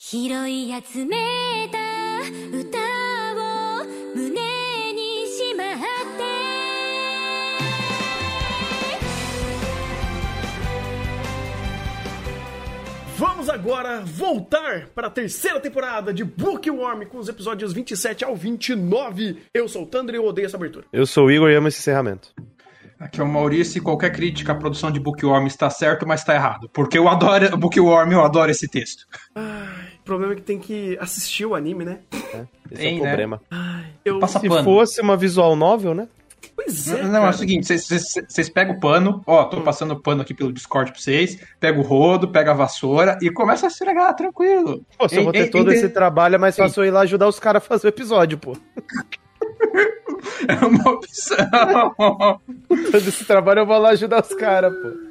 拾い集めた歌を胸にしまってVamos agora voltar para a terceira temporada de Bookworm com os episódios 27 ao 29. Eu sou o Thunder e eu odeio essa abertura. Eu sou o Igor e amo esse encerramento. Aqui é o Maurício e qualquer crítica à produção de Bookworm está certo, mas está errado. Porque eu adoro Bookworm, eu adoro esse texto. O problema é que tem que assistir o anime, né? Esse Tem, é o né? problema. Eu... Passa Se pano. fosse uma visual novel, né? Pois é, Não, é cara. o seguinte, vocês- pegam o pano, ó, tô passando o pano aqui pelo Discord pra vocês, pega o rodo, pega a vassoura e começa a se esfregar, tranquilo. Pô, se eu vou Ei, ter ei, todo ei, esse trabalho, é mais fácil eu ir lá ajudar os caras a fazer o episódio, pô. É uma opção. Todo esse trabalho eu vou lá ajudar os caras, pô.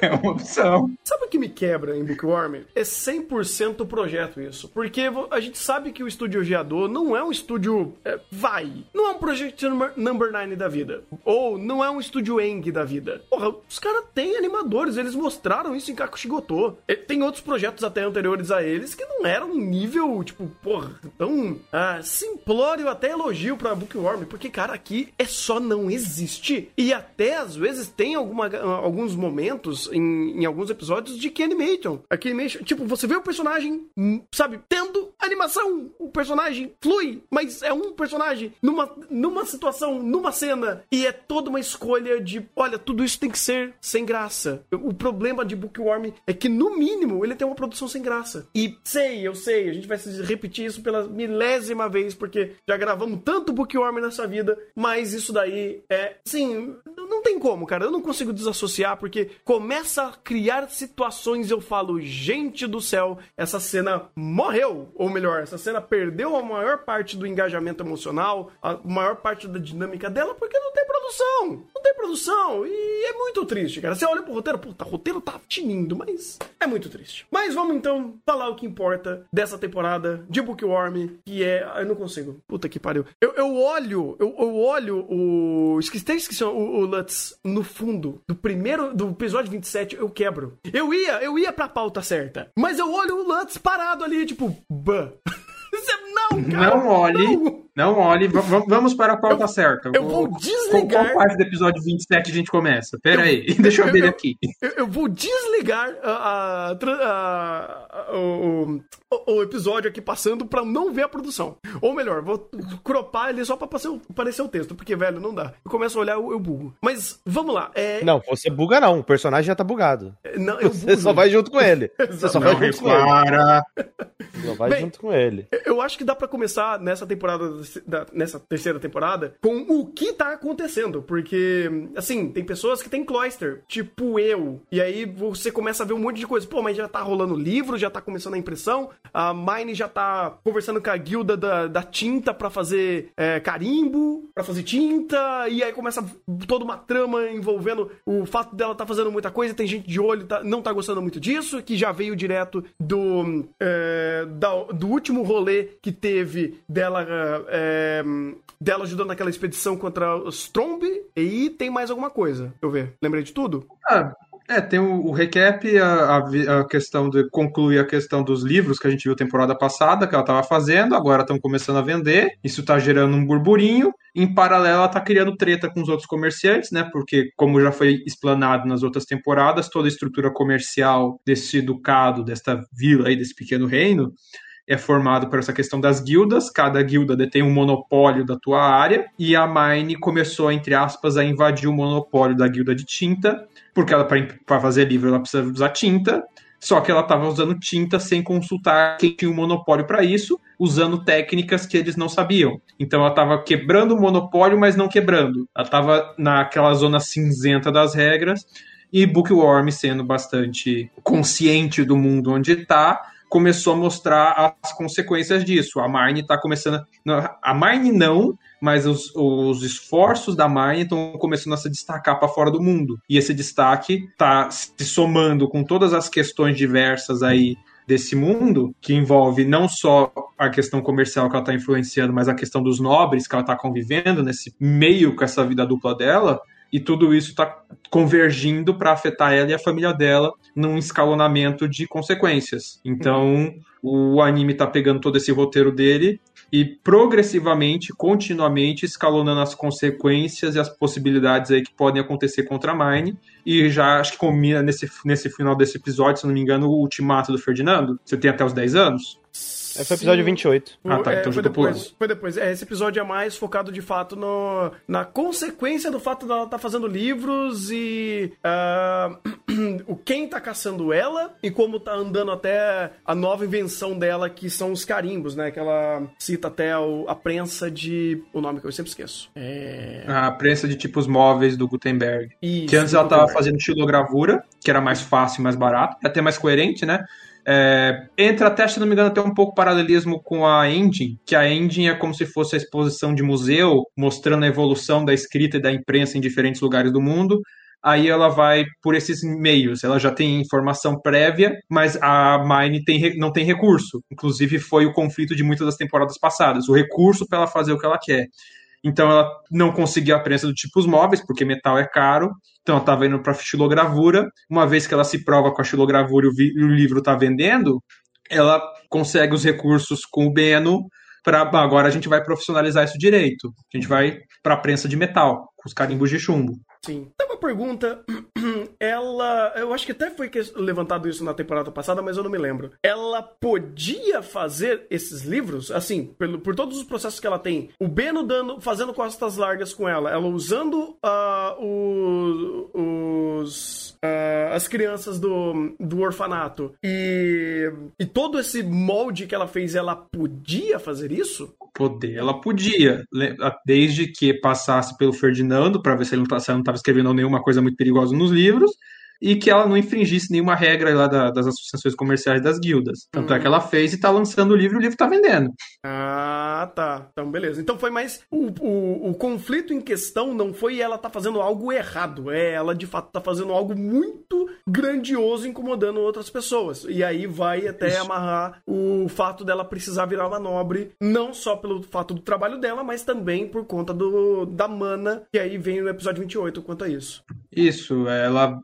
É uma opção. Sabe o que me quebra em Bookworm? É 100% projeto isso. Porque a gente sabe que o estúdio Geador não é um estúdio. é, vai. Não é um Project Number- Number 9 da vida. Ou não é um estúdio Eng da vida. Porra, os caras têm animadores, eles mostraram isso em Kakushigoto. E Tem outros projetos até anteriores a eles que não eram um nível, tipo, porra, tão ah, simplório até elogio pra Bookworm. Porque, cara, aqui é só não existe. E até às vezes tem alguma, alguns momentos em, em alguns episódios de que animation. Animation, tipo, você vê o personagem, hum, sabe, tendo animação. O personagem flui, mas é um personagem numa, numa situação, numa cena. E é toda uma escolha de, olha, tudo isso tem que ser sem graça. O problema de Bookworm é que, no mínimo, ele tem uma produção sem graça. E sei, eu sei, a gente vai repetir isso pela milésima vez, porque já gravamos tanto Bookworm nessa vida, mas isso daí é, sim, não tem como, cara. Eu não consigo desassociar, porque começa a criar situações eu falo, gente do céu, essa cena morreu. Ou melhor, essa cena perdeu a maior parte do engajamento emocional, a maior parte da dinâmica dela, porque não tem produção. Não tem produção. E é muito triste, cara. Você olha pro roteiro, puta, o roteiro tá tinindo, mas é muito triste. Mas vamos então falar o que importa dessa temporada de Bookworm, que é. Eu não consigo. Puta que pariu. Eu, eu olho, eu, eu olho o. Esqueci, esqueci o, o Lutz no fundo do primeiro. Do episódio 27, eu quebro. Eu ia, eu ia pra pauta certa. Mas eu olho o Lutz parado ali, tipo, bah. Não, cara. Não olhe, não. Não olhe. Vamos para a pauta certa. eu vou Qual- desligar. Qual parte do episódio 27 a gente começa? Pera aí, deixa eu ver ele aqui. Eu, eu vou desligar a, a- a- o, o- episódio aqui passando pra não ver a produção. Ou melhor, vou cropar ele só pra aparecer, o texto, porque, velho, não dá. Eu começo a olhar, eu, eu bugo. Mas, vamos lá. É, Não, você buga não, o personagem já tá bugado. não, eu Você só vai junto com ele. Você só vai Não junto com ele. repara. Só vai Bem, junto com ele. Eu acho que dá pra começar nessa temporada, da- nessa terceira temporada, com o que tá acontecendo. Porque, assim, tem pessoas que têm cloister, tipo eu. E aí você começa a ver um monte de coisa. Pô, mas já tá rolando livro, já tá começando a impressão. A Mine já tá conversando com a guilda da, da tinta pra fazer é, carimbo, pra fazer tinta. E aí começa toda uma trama envolvendo o fato dela tá fazendo muita coisa. Tem gente de olho, tá- não tá gostando muito disso, que já veio direto do, é, da- do último rolê que teve dela, é, dela ajudando naquela expedição contra os Tromb. E tem mais alguma coisa, eu ver. Lembrei de tudo? Ah, é, tem o, o recap, a, a a questão de concluir a questão dos livros que a gente viu temporada passada, que ela estava fazendo, agora estão começando a vender. Isso está gerando um burburinho. Em paralelo, ela está criando treta com os outros comerciantes, né? Porque, como já foi explanado nas outras temporadas, toda a estrutura comercial desse ducado, desta vila aí, desse pequeno reino, é formado por essa questão das guildas, cada guilda detém um monopólio da tua área, e a Mine começou, entre aspas, a invadir o monopólio da guilda de tinta, porque ela para fazer livro ela precisa usar tinta, só que ela estava usando tinta sem consultar quem tinha o monopólio para isso, usando técnicas que eles não sabiam. Então ela estava quebrando o monopólio, mas não quebrando. Ela estava naquela zona cinzenta das regras, e Bookworm, sendo bastante consciente do mundo onde está, começou a mostrar as consequências disso. A Mine está começando. A, a Mine não, mas os, os esforços da Mine estão começando a se destacar para fora do mundo. E esse destaque está se somando com todas as questões diversas aí desse mundo, que envolve não só a questão comercial que ela está influenciando, mas a questão dos nobres que ela está convivendo nesse meio com essa vida dupla dela, e tudo isso está convergindo para afetar ela e a família dela num escalonamento de consequências. Então, o anime está pegando todo esse roteiro dele e progressivamente, continuamente escalonando as consequências e as possibilidades aí que podem acontecer contra a Mine. E já acho que combina nesse, nesse final desse episódio, se não me engano, o ultimato do Ferdinando. Você tem até os 10 anos? Esse foi o episódio 28. Ah, tá, É, então já foi depois. Foi depois. É, esse episódio é mais focado de fato no, na consequência do fato dela estar fazendo livros e ah, o quem tá caçando ela e como tá andando até a nova invenção dela, que são os carimbos, né? Que ela cita até o- a prensa de. O nome que eu sempre esqueço. É. A prensa de tipos móveis do Gutenberg. Isso, que antes ela estava Gutenberg. fazendo estilogravura, que era mais fácil e mais barato, e até mais coerente, né? É, entra até, se não me engano, até um pouco paralelismo com a Engine, que a Engine é como se fosse a exposição de museu, mostrando a evolução da escrita e da imprensa em diferentes lugares do mundo. Aí ela vai por esses meios. Ela já tem informação prévia, mas a Mine tem não tem recurso. Inclusive, foi o conflito de muitas das temporadas passadas. O recurso para ela fazer o que ela quer. Então ela não conseguia a prensa do tipos móveis, porque metal é caro. Então ela estava indo para xilogravura. Uma vez que ela se prova com a xilogravura e o livro está vendendo, ela consegue os recursos com o Beno para agora a gente vai profissionalizar isso direito. A gente vai para a prensa de metal, com os carimbos de chumbo. Sim. Tem uma pergunta. Ela. Eu acho que até foi levantado isso na temporada passada, mas eu não me lembro. Ela podia fazer esses livros, assim, pelo, por todos os processos que ela tem. O Beno dando, fazendo costas largas com ela, ela usando ah, o- os. ah, as crianças do, do orfanato e, e todo esse molde que ela fez, ela podia fazer isso? Poder, ela podia, le- desde que passasse pelo Ferdinando, para ver se ele não estava escrevendo nenhuma coisa muito perigosa nos livros, e que ela não infringisse nenhuma regra lá da- das associações comerciais das guildas. Tanto é que ela fez e está lançando o livro e o livro está vendendo. Ah, tá. Então, beleza. Então foi mais. O, o, o conflito em questão não foi ela tá fazendo algo errado. É ela de fato tá fazendo algo muito grandioso incomodando outras pessoas. E aí vai até Isso. amarrar o fato dela precisar virar uma nobre, não só pelo fato do trabalho dela, mas também por conta do, da mana. E aí vem o episódio 28 quanto a isso. Isso, ela.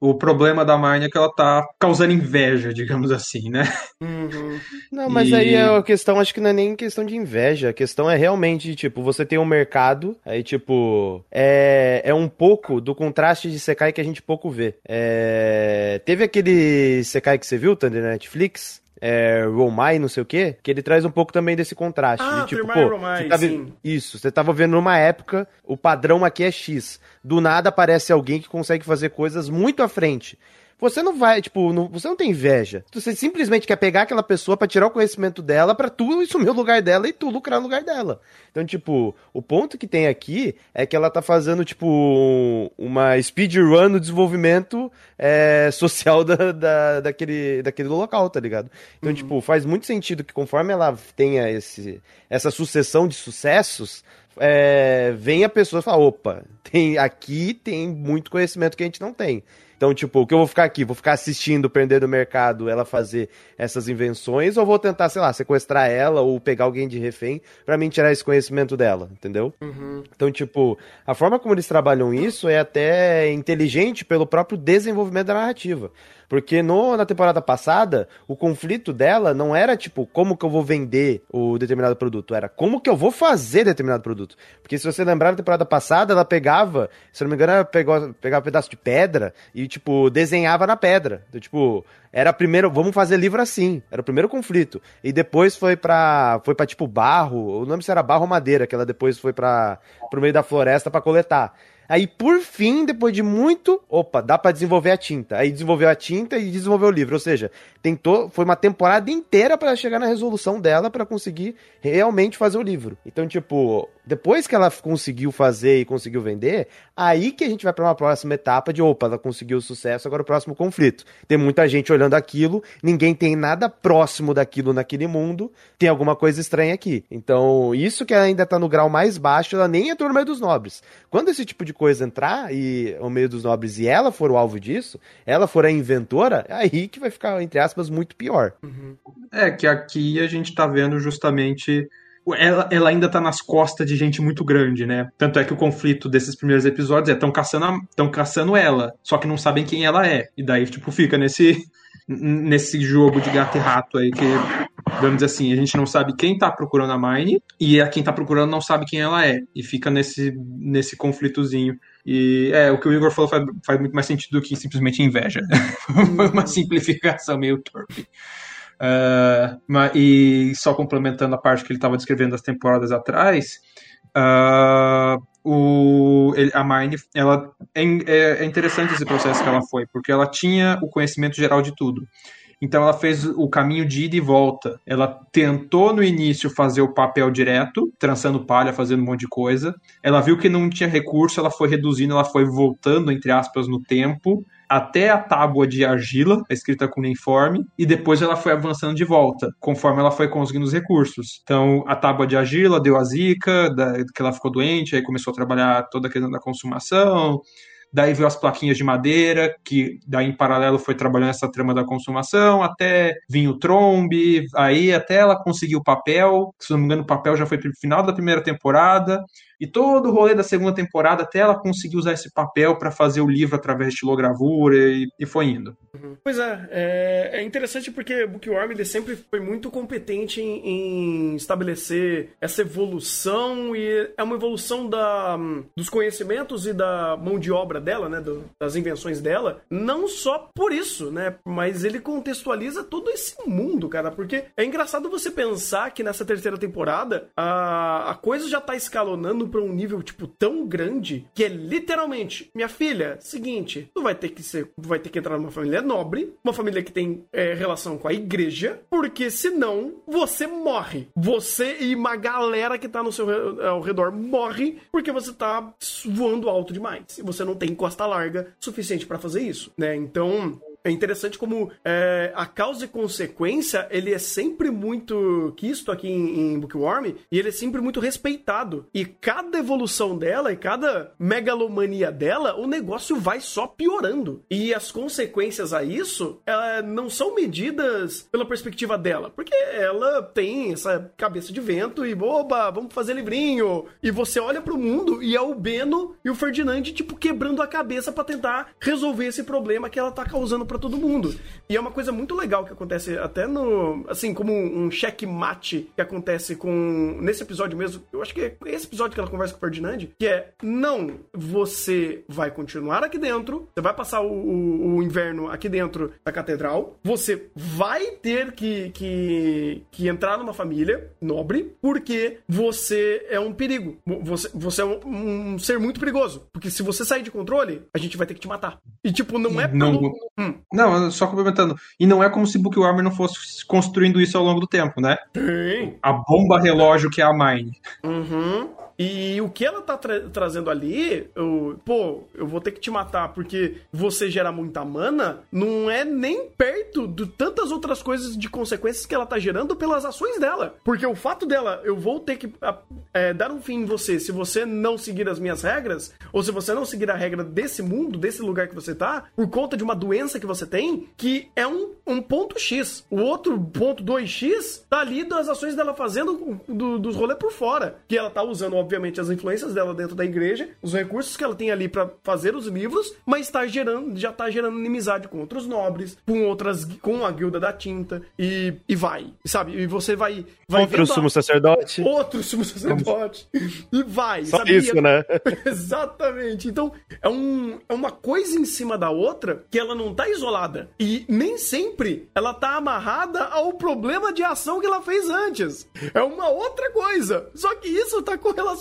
O problema da Mine é que ela tá causando inveja, digamos assim, né? Uhum. Não, mas E- aí a questão acho que não é nem questão de inveja. A questão é realmente, tipo, você tem um mercado, aí, tipo, é, é um pouco do contraste de Sekai que a gente pouco vê. É, teve aquele Sekai que você viu, Thunder na Netflix? É, Romai, não sei o quê, que ele traz um pouco também desse contraste. Ah, de, tipo, pô, Romai, você tá ve- sim. Isso, você tava vendo numa época, o padrão aqui é X. Do nada aparece alguém que consegue fazer coisas muito à frente. Você não vai, tipo, não- você não tem inveja. Você simplesmente quer pegar aquela pessoa pra tirar o conhecimento dela, pra tu assumir o lugar dela e tu lucrar no lugar dela. Então, tipo, o ponto que tem aqui é que ela tá fazendo, tipo, um- uma speedrun no desenvolvimento é, social da, da- daquele, daquele local, tá ligado? Então, tipo, faz muito sentido que conforme ela tenha esse, essa sucessão de sucessos, é, vem a pessoa e fala, opa, tem, aqui tem muito conhecimento que a gente não tem. Então, tipo, o que eu vou ficar aqui? Vou ficar assistindo, prender do mercado, ela fazer essas invenções, ou vou tentar, sei lá, sequestrar ela ou pegar alguém de refém pra mim tirar esse conhecimento dela, entendeu? Então, tipo, a forma como eles trabalham isso é até inteligente pelo próprio desenvolvimento da narrativa. Porque no, na temporada passada, o conflito dela não era tipo como que eu vou vender o determinado produto, era como que eu vou fazer determinado produto. Porque se você lembrar na temporada passada, ela pegava, se não me engano, ela pegou, pegava um pedaço de pedra e, tipo, desenhava na pedra. Tipo, era primeiro, vamos fazer livro assim. Era o primeiro conflito. E depois foi pra, foi pra tipo, barro, o nome se era barro ou madeira, que ela depois foi pra, pro meio da floresta pra coletar. Aí, por fim, depois de muito, opa, dá pra desenvolver a tinta. Aí desenvolveu a tinta e desenvolveu o livro. Ou seja, tentou, foi uma temporada inteira pra chegar na resolução dela pra conseguir realmente fazer o livro. Então, tipo, depois que ela conseguiu fazer e conseguiu vender, aí que a gente vai pra uma próxima etapa de, opa, ela conseguiu sucesso, agora o próximo conflito. Tem muita gente olhando aquilo, ninguém tem nada próximo daquilo naquele mundo, tem alguma coisa estranha aqui. Então, isso que ainda tá no grau mais baixo, ela nem entrou no meio dos nobres. Quando esse tipo de coisa entrar e ao meio dos nobres e ela for o alvo disso, ela for a inventora, é aí que vai ficar, entre aspas, muito pior. É que aqui a gente tá vendo justamente ela, ela ainda tá nas costas de gente muito grande, né? Tanto é que o conflito desses primeiros episódios é tão caçando, tão caçando ela, só que não sabem quem ela é. E daí, tipo, fica nesse, nesse jogo de gato e rato aí que, vamos dizer assim, a gente não sabe quem tá procurando a Mine e a quem tá procurando não sabe quem ela é. E fica nesse, nesse conflitozinho. E é, o que o Igor falou faz, faz muito mais sentido do que simplesmente inveja. Foi uma simplificação meio torpe. Uh, e só complementando a parte que ele estava descrevendo das temporadas atrás, uh, o, ele, a Mine, ela é, é, interessante esse processo que ela foi, porque ela tinha o conhecimento geral de tudo. Então ela fez o caminho de ida e volta. Ela tentou no início fazer o papel direto, trançando palha, fazendo um monte de coisa. Ela viu que não tinha recurso, ela foi reduzindo, ela foi voltando, entre aspas, no tempo até a tábua de argila, escrita com uniforme, e depois ela foi avançando de volta, conforme ela foi conseguindo os recursos. Então, a tábua de argila deu a zica, da, que ela ficou doente, aí começou a trabalhar toda a questão da consumação, daí veio as plaquinhas de madeira, que daí em paralelo foi trabalhando essa trama da consumação, até vinha o trombe, aí até ela conseguiu o papel, se não me engano o papel já foi pro final da primeira temporada, e todo o rolê da segunda temporada, até ela conseguir usar esse papel para fazer o livro através de estilogravura e, e foi indo. Uhum. Pois é, é, é, interessante porque Bookworm ele sempre foi muito competente em, em, estabelecer essa evolução e é uma evolução da, dos conhecimentos e da mão de obra dela, né, do, das invenções dela, não só por isso, né, mas ele contextualiza todo esse mundo, cara, porque é engraçado você pensar que nessa terceira temporada a, a coisa já tá escalonando para um nível, tipo, tão grande que é literalmente, minha filha, seguinte, tu vai ter que ser, vai ter que entrar numa família nobre, uma família que tem é, relação com a igreja, porque senão você morre. Você e uma galera que tá no seu ao redor morre porque você tá voando alto demais. E você não tem costa larga suficiente para fazer isso, né? Então, é interessante como é, a causa e consequência ele é sempre muito quisto aqui em, em Bookworm e ele é sempre muito respeitado. E cada evolução dela e cada megalomania dela, o negócio vai só piorando. E as consequências a isso é, não são medidas pela perspectiva dela, porque ela tem essa cabeça de vento e boba, vamos fazer livrinho. E você olha pro mundo e é o Beno e o Ferdinand, tipo, quebrando a cabeça para tentar resolver esse problema que ela tá causando para todo mundo. E é uma coisa muito legal que acontece até no. Assim, como um checkmate que acontece com. Nesse episódio mesmo. Eu acho que é esse episódio que ela conversa com o Ferdinand. Que é: não, você vai continuar aqui dentro. Você vai passar o, o, o inverno aqui dentro da catedral. Você vai ter que, que, que entrar numa família nobre. Porque você é um perigo. Você, você é um, um ser muito perigoso. Porque se você sair de controle, a gente vai ter que te matar. E, tipo, não é pelo. Não, hum. Não, só complementando. E não é como se Bookworm não fosse construindo isso ao longo do tempo, né? Sim. A bomba relógio que é a Mine. Uhum. E o que ela tá tra trazendo ali, eu, pô, eu vou ter que te matar porque você gera muita mana, não é nem perto de tantas outras coisas de consequências que ela tá gerando pelas ações dela. Porque o fato dela, eu vou ter que é, dar um fim em você se você não seguir as minhas regras, ou se você não seguir a regra desse mundo, desse lugar que você tá, por conta de uma doença que você tem, que é um, um ponto X. O outro ponto 2X tá ali das ações dela fazendo do, dos rolês por fora. Que ela tá usando, obviamente, as influências dela dentro da igreja, os recursos que ela tem ali para fazer os livros, mas está gerando, já tá gerando inimizade com outros nobres, com outras, com a guilda da tinta e, e vai, sabe? E você vai, vai outro sumo sacerdote, outro sumo sacerdote e vai, Só sabe? isso, né? Exatamente. Então é um é uma coisa em cima da outra que ela não tá isolada e nem sempre ela tá amarrada ao problema de ação que ela fez antes. É uma outra coisa. Só que isso tá correlacionado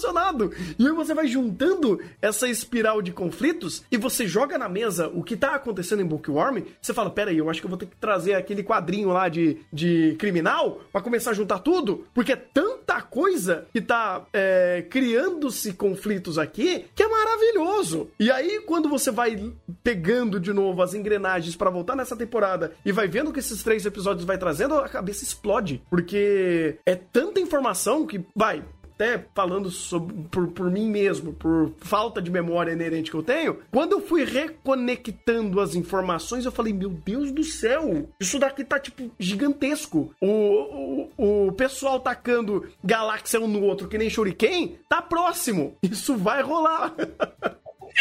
e aí você vai juntando essa espiral de conflitos e você joga na mesa o que tá acontecendo em Bookworm. Você fala: peraí, eu acho que eu vou ter que trazer aquele quadrinho lá de, de criminal para começar a juntar tudo, porque é tanta coisa que tá é, criando-se conflitos aqui que é maravilhoso. E aí, quando você vai pegando de novo as engrenagens para voltar nessa temporada e vai vendo que esses três episódios vai trazendo, a cabeça explode. Porque é tanta informação que, vai, até falando sobre, por, por mim mesmo, por falta de memória inerente que eu tenho, quando eu fui reconectando as informações, eu falei, meu Deus do céu, isso daqui tá, tipo, gigantesco. O, o, o pessoal tacando galáxia um no outro, que nem Shuriken, tá próximo. Isso vai rolar.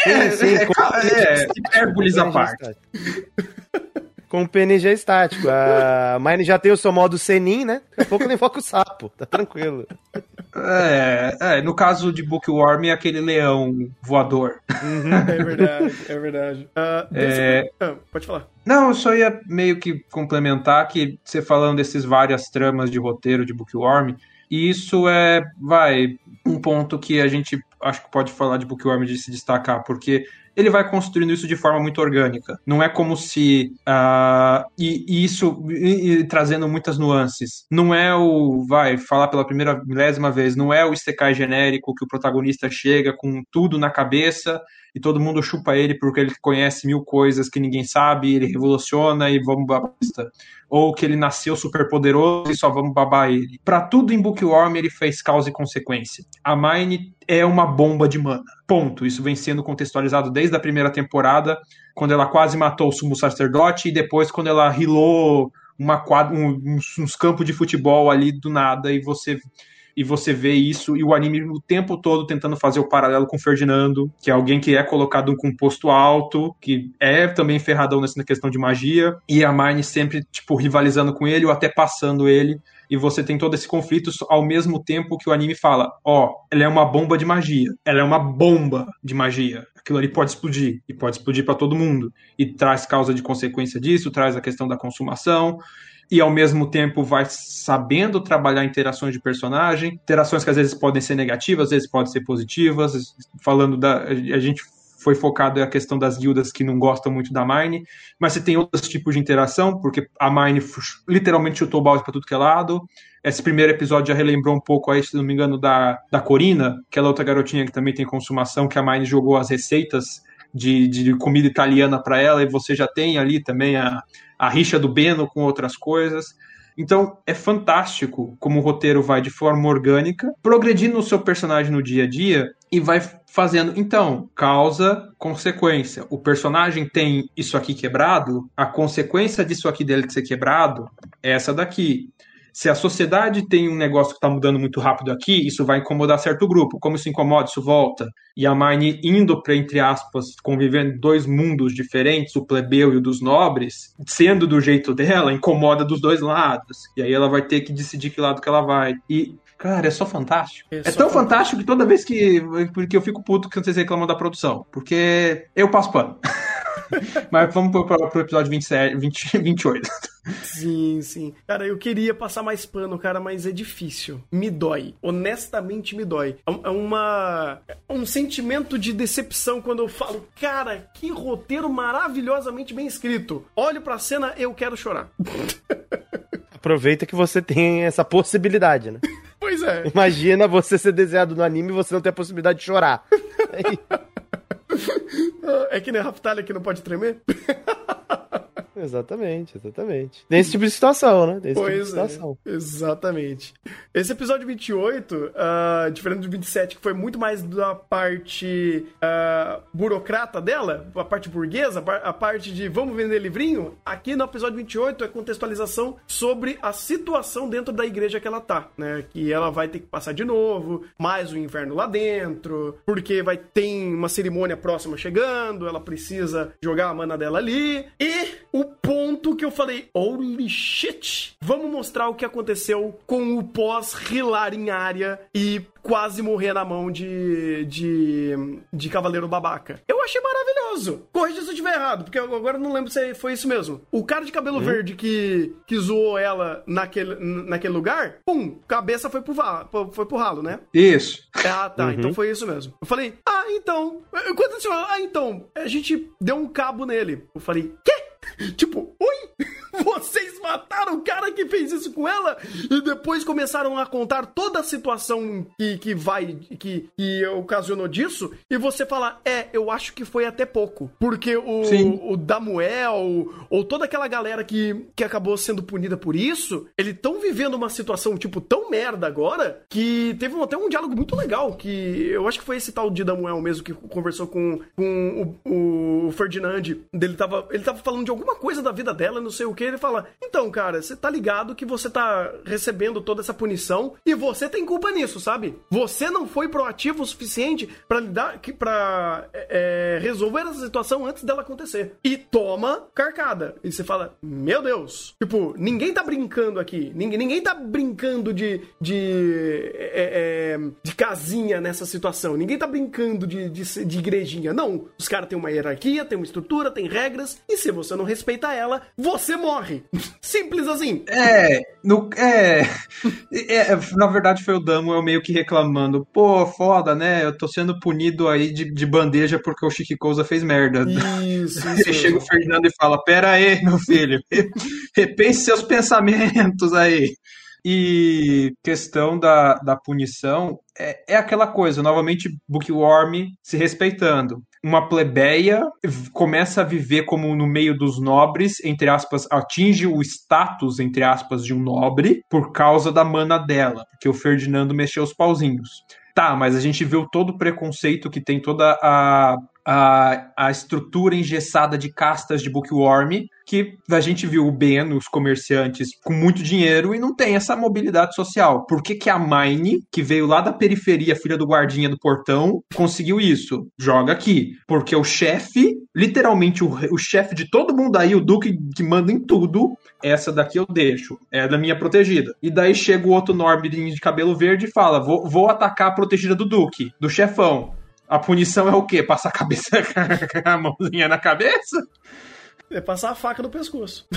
É, Sim, sim, é, com- é, é, Hércules à parte. Com o PNG estático. A Mine já tem o seu modo Senin, né? Daqui a pouco ele invoca o sapo. Tá tranquilo. É, é, no caso de Bookworm é aquele leão voador. É verdade, é verdade. Desse- É. ah, pode falar. Não, eu só ia meio que complementar que você falando desses várias tramas de roteiro de Bookworm, e isso é, vai, um ponto que a gente acho que pode falar de Bookworm de se destacar, porque ele vai construindo isso de forma muito orgânica. Não é como se. ah, e, e isso. E, e trazendo muitas nuances. Não é o. Vai, falar pela primeira milésima vez. Não é o Isekai genérico que o protagonista chega com tudo na cabeça e todo mundo chupa ele porque ele conhece mil coisas que ninguém sabe, ele revoluciona e vamos babista. Ou que ele nasceu super poderoso e só vamos babar ele. Pra tudo em Bookworm ele fez causa e consequência. A Mine é uma bomba de mana. Ponto. Isso vem sendo contextualizado desde a primeira temporada, quando ela quase matou o Sumo Sacerdote, e depois quando ela rilou uma quadra, um- uns, campos de futebol ali do nada, e você e você vê isso, e o anime o tempo todo tentando fazer o paralelo com o Ferdinando, que é alguém que é colocado com um posto alto, que é também ferradão nessa questão de magia, e a Mine sempre, tipo, rivalizando com ele, ou até passando ele, e você tem todo esse conflito ao mesmo tempo que o anime fala, ó, ela é uma bomba de magia, ela é uma bomba de magia, aquilo ali pode explodir, e pode explodir para todo mundo, e traz causa de consequência disso, traz a questão da consumação, e ao mesmo tempo vai sabendo trabalhar interações de personagem, interações que às vezes podem ser negativas, às vezes podem ser positivas. Falando da. A gente foi focado na questão das guildas que não gostam muito da Mine, mas você tem outros tipos de interação, porque a Mine literalmente chutou o balde para tudo que é lado. Esse primeiro episódio já relembrou um pouco aí, se não me engano, da, da Corina, aquela outra garotinha que também tem consumação, que a Mine jogou as receitas de, de comida italiana para ela, e você já tem ali também a, a rixa do Beno com outras coisas. Então é fantástico como o roteiro vai de forma orgânica, progredindo o seu personagem no dia a dia e vai fazendo. Então, causa, consequência. O personagem tem isso aqui quebrado, a consequência disso aqui dele ser quebrado é essa daqui. Se a sociedade tem um negócio que está mudando muito rápido aqui, isso vai incomodar certo grupo. Como isso incomoda, isso volta. E a Mine indo para, entre aspas, convivendo dois mundos diferentes, o plebeu e o dos nobres, sendo do jeito dela, incomoda dos dois lados. E aí ela vai ter que decidir que lado que ela vai. E, cara, é só fantástico. É É, só tão fantástico. fantástico que toda vez que. Porque eu fico puto que vocês reclamam da produção. Porque eu passo pano. Mas vamos pro, pro, pro episódio 27, 20, 28. Sim, sim. Cara, eu queria passar mais pano, cara, mas é difícil. Me dói. Honestamente, me dói. É um- é uma. É um sentimento de decepção quando eu falo, cara, que roteiro maravilhosamente bem escrito. Olho pra cena, eu quero chorar. Aproveita que você tem essa possibilidade, né? Pois é. Imagina você ser desenhado no anime e você não ter a possibilidade de chorar. É que nem a Raftalha que não pode tremer? exatamente, exatamente. Tem esse tipo de situação, né? Tem esse tipo de Pois é, situação. exatamente. Esse episódio 28, ah, diferente do 27, que foi muito mais da parte ah, burocrata dela, a parte burguesa, a par- a parte de vamos vender livrinho, aqui no episódio 28 é contextualização sobre a situação dentro da igreja que ela tá, né? Que ela vai ter que passar de novo, mais o inverno lá dentro, porque vai ter uma cerimônia próxima chegando, ela precisa jogar a mana dela ali, e o ponto que eu falei, holy shit, vamos mostrar o que aconteceu com o pós-rilar em área e quase morrer na mão de, de, de Cavaleiro Babaca. Eu achei maravilhoso. Corrija se eu estiver errado, porque eu agora não lembro se foi isso mesmo. O cara de cabelo verde que, que zoou ela naquele, naquele lugar, pum, cabeça foi pro, va- foi pro ralo, né? Isso. Ah, tá. Então foi isso mesmo. Eu falei, ah, então. Quando falou, ah, então, a gente deu um cabo nele. Eu falei, quê? Tipo? Vocês mataram o cara que fez isso com ela e depois começaram a contar toda a situação que, que vai, que, que ocasionou disso. E você fala, é, eu acho que foi até pouco. Porque o, Sim. o Damuel ou toda aquela galera que, que acabou sendo punida por isso, eles estão vivendo uma situação, tipo, tão merda agora que teve até um diálogo muito legal. Que eu acho que foi esse tal de Damuel mesmo que conversou com, com o, o Ferdinand. Ele tava, ele tava falando de alguma coisa da vida dela, não sei o que. Ele fala: Então, cara, você tá ligado que você tá recebendo toda essa punição e você tem culpa nisso, sabe? Você não foi proativo o suficiente pra lidar, pra é, é, resolver essa situação antes dela acontecer. E toma carcada. E você fala: Meu Deus. Tipo, ninguém tá brincando aqui. Ninguém, ninguém tá brincando de. de. é, é, de casinha nessa situação. Ninguém tá brincando de, de, de igrejinha. Não. Os caras têm uma hierarquia, tem uma estrutura, tem regras. E se você não respeita ela, você morre. Simples assim. É, no, é, é, na verdade foi o Damo eu meio que reclamando, pô, foda, né? Eu tô sendo punido aí de, de bandeja porque o Chique Cousa fez merda. Isso, isso. Aí chega o. Fernando e fala: Pera aí, meu filho, repense seus pensamentos aí. E questão da, da punição é, é aquela coisa, novamente, Bookworm se respeitando. Uma plebeia começa a viver como no meio dos nobres, entre aspas, atinge o status, entre aspas, de um nobre por causa da mana dela, porque o Ferdinando mexeu os pauzinhos. Tá, mas a gente viu todo o preconceito que tem toda a, a, a estrutura engessada de castas de Bookworm, que a gente viu o Ben, os comerciantes, com muito dinheiro e não tem essa mobilidade social. Por que, que a Mine, que veio lá da periferia, filha do guardinha do portão, conseguiu isso? Joga aqui. Porque o chefe, literalmente o, o chefe de todo mundo aí, o Duque que manda em tudo, essa daqui eu deixo. É da minha protegida. E daí chega o outro Norbin de cabelo verde e fala: vou, vou atacar a protegida do Duque, do chefão. A punição é o quê? Passar a cabeça a mãozinha na cabeça? É passar a faca no pescoço.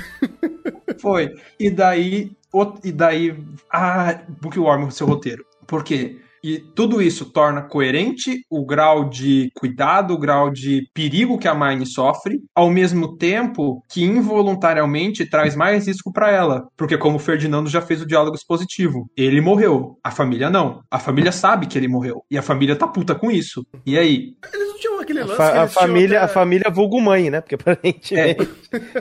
Foi. E daí, o- e daí, ah, Bookworm, seu roteiro. Por quê? E tudo isso torna coerente o grau de cuidado, o grau de perigo que a Mine sofre, ao mesmo tempo que involuntariamente traz mais risco pra ela. Porque como o Ferdinando já fez o diálogo expositivo, ele morreu, a família não. A família sabe que ele morreu e a família tá puta com isso. E aí? Eles não tinham aquele A, lance fa- que a eles tinham família, a até- família vulgo mãe, né? Porque aparentemente.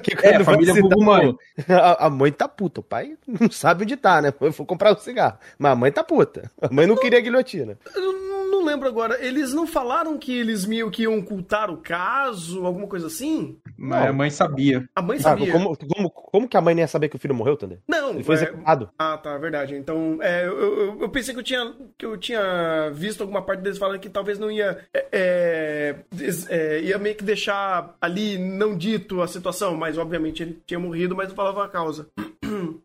Que É, a família vulgo mãe. A, a mãe tá puta. O pai não sabe onde tá, né? Eu vou comprar um cigarro. Mas a mãe tá puta. A mãe não queria guilhotina. Eu não, não lembro agora. Eles não falaram que eles meio que iam ocultar o caso, alguma coisa assim? Mas a mãe sabia. A mãe Ah, sabia. como, como, como que a mãe não ia saber que o filho morreu, Tander? Não, Ele foi é- executado. Ah, tá, verdade. Então, é, eu, eu, eu pensei que eu, tinha, que eu tinha visto alguma parte deles falando que talvez não ia. é, é, é, ia meio que deixar ali não dito a situação, mas obviamente ele tinha morrido, mas não falava a causa.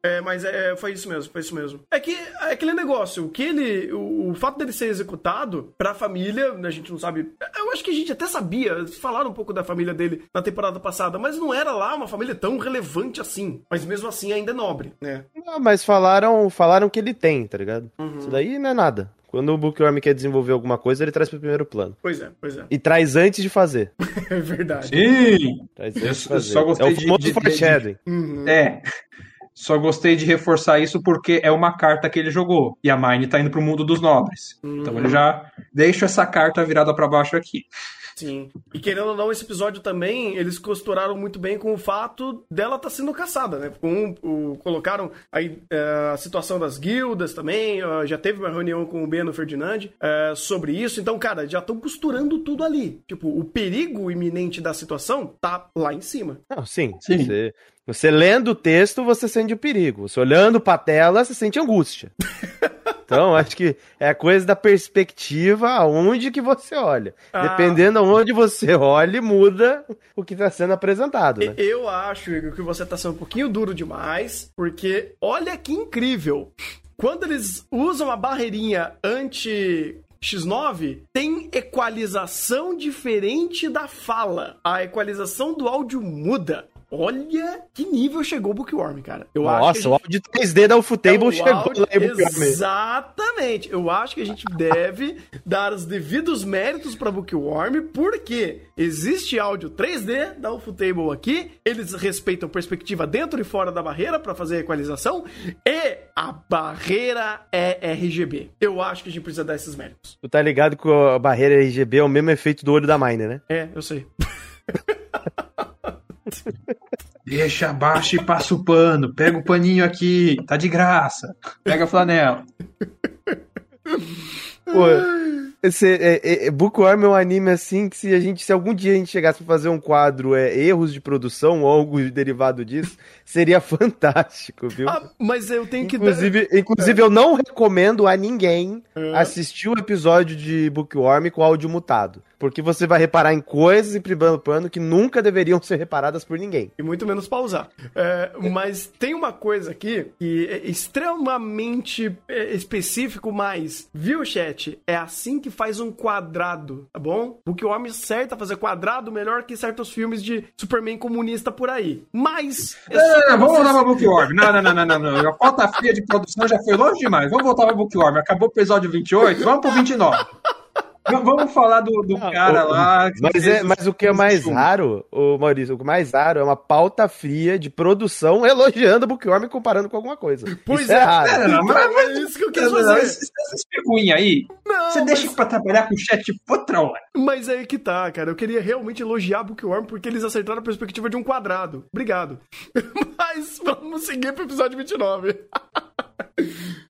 É, mas é, foi isso mesmo, foi isso mesmo. É que é aquele negócio, o que ele. O, o fato dele ser executado pra família, a gente não sabe. Eu acho que a gente até sabia, falaram um pouco da família dele na temporada passada, mas não era lá uma família tão relevante assim. Mas mesmo assim ainda é nobre, né? Não, mas falaram, falaram que ele tem, tá ligado? Uhum. Isso daí não é nada. Quando o Bookworm quer desenvolver alguma coisa, ele traz pro primeiro plano. Pois é, pois é. E traz antes de fazer. É verdade. Sim! Traz Eu antes de só- fazer. só gostei é o de- famoso de- de- foreshadowing. Uhum. É. Só gostei de reforçar isso porque é uma carta que ele jogou. E a Mine tá indo pro mundo dos nobres. Então ele já deixa essa carta virada pra baixo aqui. Sim. E querendo ou não, esse episódio também, eles costuraram muito bem com o fato dela estar sendo caçada, né? Com o, colocaram aí é, a situação das guildas também, ó, já teve uma reunião com o Beno Ferdinand é, sobre isso. Então, cara, já estão costurando tudo ali. Tipo, o perigo iminente da situação tá lá em cima. Não, sim. Sim. Você, você lendo o texto, você sente o perigo. Você olhando pra tela, você sente angústia. Então, acho que é coisa da perspectiva aonde que você olha. Ah. Dependendo aonde você olha, muda o que está sendo apresentado, né? Eu acho, Igor, que você tá sendo um pouquinho duro demais, porque olha que incrível. Quando eles usam a barreirinha anti X9, tem equalização diferente da fala. A equalização do áudio muda. Olha que nível chegou o Bookworm, cara. Eu Nossa, acho que o áudio 3D da Ufotable É, chegou áudio- lá Bookworm. Exatamente. Eu acho que a gente deve dar os devidos méritos para Bookworm, porque existe áudio 3D da Ufotable aqui, eles respeitam perspectiva dentro e fora da barreira para fazer a equalização, e a barreira é RGB. Eu acho que a gente precisa dar esses méritos. Tu tá ligado que a barreira RGB é o mesmo efeito do olho da Miner, né? É, eu sei. Deixa abaixo e passa o pano. Pega o paninho aqui, tá de graça. Pega a flanela. Pô, esse, é, é, Bookworm é um anime assim que se a gente, se algum dia a gente chegasse pra fazer um quadro é, erros de produção ou algo derivado disso, seria fantástico, viu? Ah, mas eu tenho que Inclusive, inclusive eu não recomendo a ninguém É. assistir o episódio de Bookworm com áudio mutado. Porque você vai reparar em coisas em primeiro plano que nunca deveriam ser reparadas por ninguém. E muito menos pausar. É, mas tem uma coisa aqui que é extremamente é, específico, mas, viu, chat? É assim que faz um quadrado, tá bom? O que o homem acerta fazer quadrado melhor que certos filmes de Superman comunista por aí. Mas. é Não, não, pra não, vamos voltar pra Bookworm. Não, não, não, não, não, não. A pauta fria de produção já foi longe demais. Vamos voltar pra Bookworm. Acabou o episódio 28, vamos pro 29. Vamos falar do, do cara o- lá. que Mas, é, mas o que é mais raro, ô Maurício, o que é mais raro é uma pauta fria de produção elogiando Bookworm e comparando com alguma coisa. Pois Isso é. é raro. Não, não, mas, mas, É isso que eu não, fazer. esses picuinha aí, Não, você mas- deixa pra trabalhar com o chat outra hora. Mas aí que tá, cara. Eu queria realmente elogiar Bookworm porque eles acertaram a perspectiva de um quadrado. Obrigado. Mas vamos seguir pro episódio 29.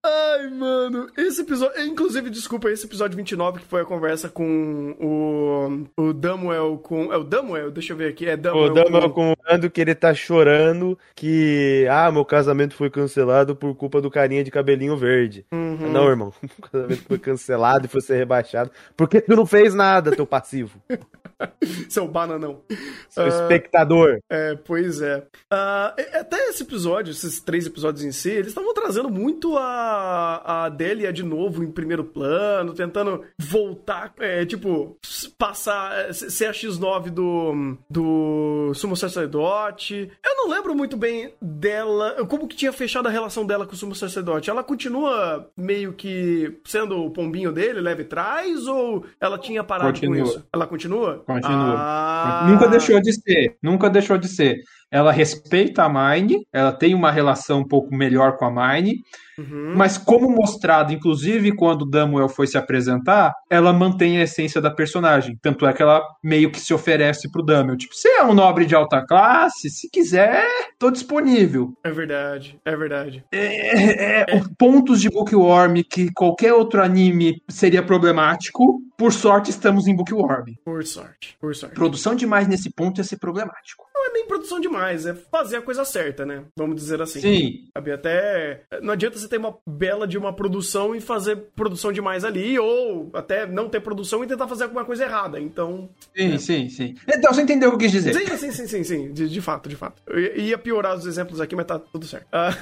Ai, mano. Esse episódio. Inclusive, desculpa, esse episódio 29 que foi a conversa com o. O Damuel com. É o Damuel? Deixa eu ver aqui. É Damuel. O Dama contando que ele tá chorando que, ah, meu casamento foi cancelado por culpa do carinha de cabelinho verde. Uhum. Não, irmão, o casamento foi cancelado e foi ser rebaixado porque tu não fez nada, teu passivo, Seu bananão. seu Ah. espectador. É, pois é. Ah, e- até esse episódio, esses três episódios em si, eles estavam trazendo muito a, a Delia de novo em primeiro plano, tentando voltar, é, tipo, passar, é, ser a X9 do, do Sumo Sacerdote. Eu não lembro muito bem dela, como que tinha fechado a relação dela com o Sumo Sacerdote. Ela continua meio que sendo o pombinho dele, leve trás, ou ela tinha parado Continua. com isso? Ela continua? Continua. Ah. Nunca deixou de ser. Nunca deixou de ser. Ela respeita a Mine, ela tem uma relação um pouco melhor com a Mine, Uhum. mas como mostrado, inclusive quando Damuel foi se apresentar, ela mantém a essência da personagem. Tanto é que ela meio que se oferece pro Damuel. Tipo, você é um nobre de alta classe? Se quiser, tô disponível. É verdade, é verdade. É, é, os pontos de Bookworm que qualquer outro anime seria problemático. Por sorte, estamos em Bookworm. Por sorte, por sorte. Produção demais nesse ponto ia ser problemático. Não é nem produção demais, é fazer a coisa certa, né? Vamos dizer assim. Sim, Sabe, até. Não adianta você ter uma bela de uma produção e fazer produção demais ali, ou até não ter produção e tentar fazer alguma coisa errada. Então. sim, sim, sim. Então, você entendeu o que eu quis dizer. Sim, sim, sim, sim, sim. De, de fato, de fato. Eu ia- piorar os exemplos aqui, mas tá tudo certo. Ah,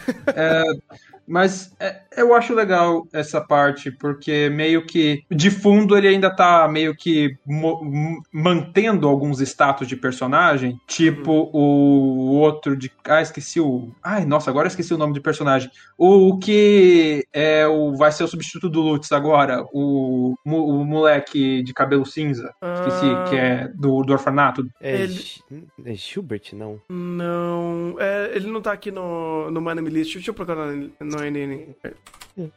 Mas é, eu acho legal essa parte, porque meio que de fundo ele ainda tá meio que mantendo alguns status de personagem, tipo o outro de. Ah, esqueci o. Ai, nossa, agora esqueci o nome de personagem. O que é o vai ser o substituto do Lutz agora, o, o moleque de cabelo cinza. Esqueci, Ah. que é do, do orfanato. É, Ele- é Schubert, não. não. é, ele não tá aqui no, no My Name List. Deixa eu procurar no, no NN.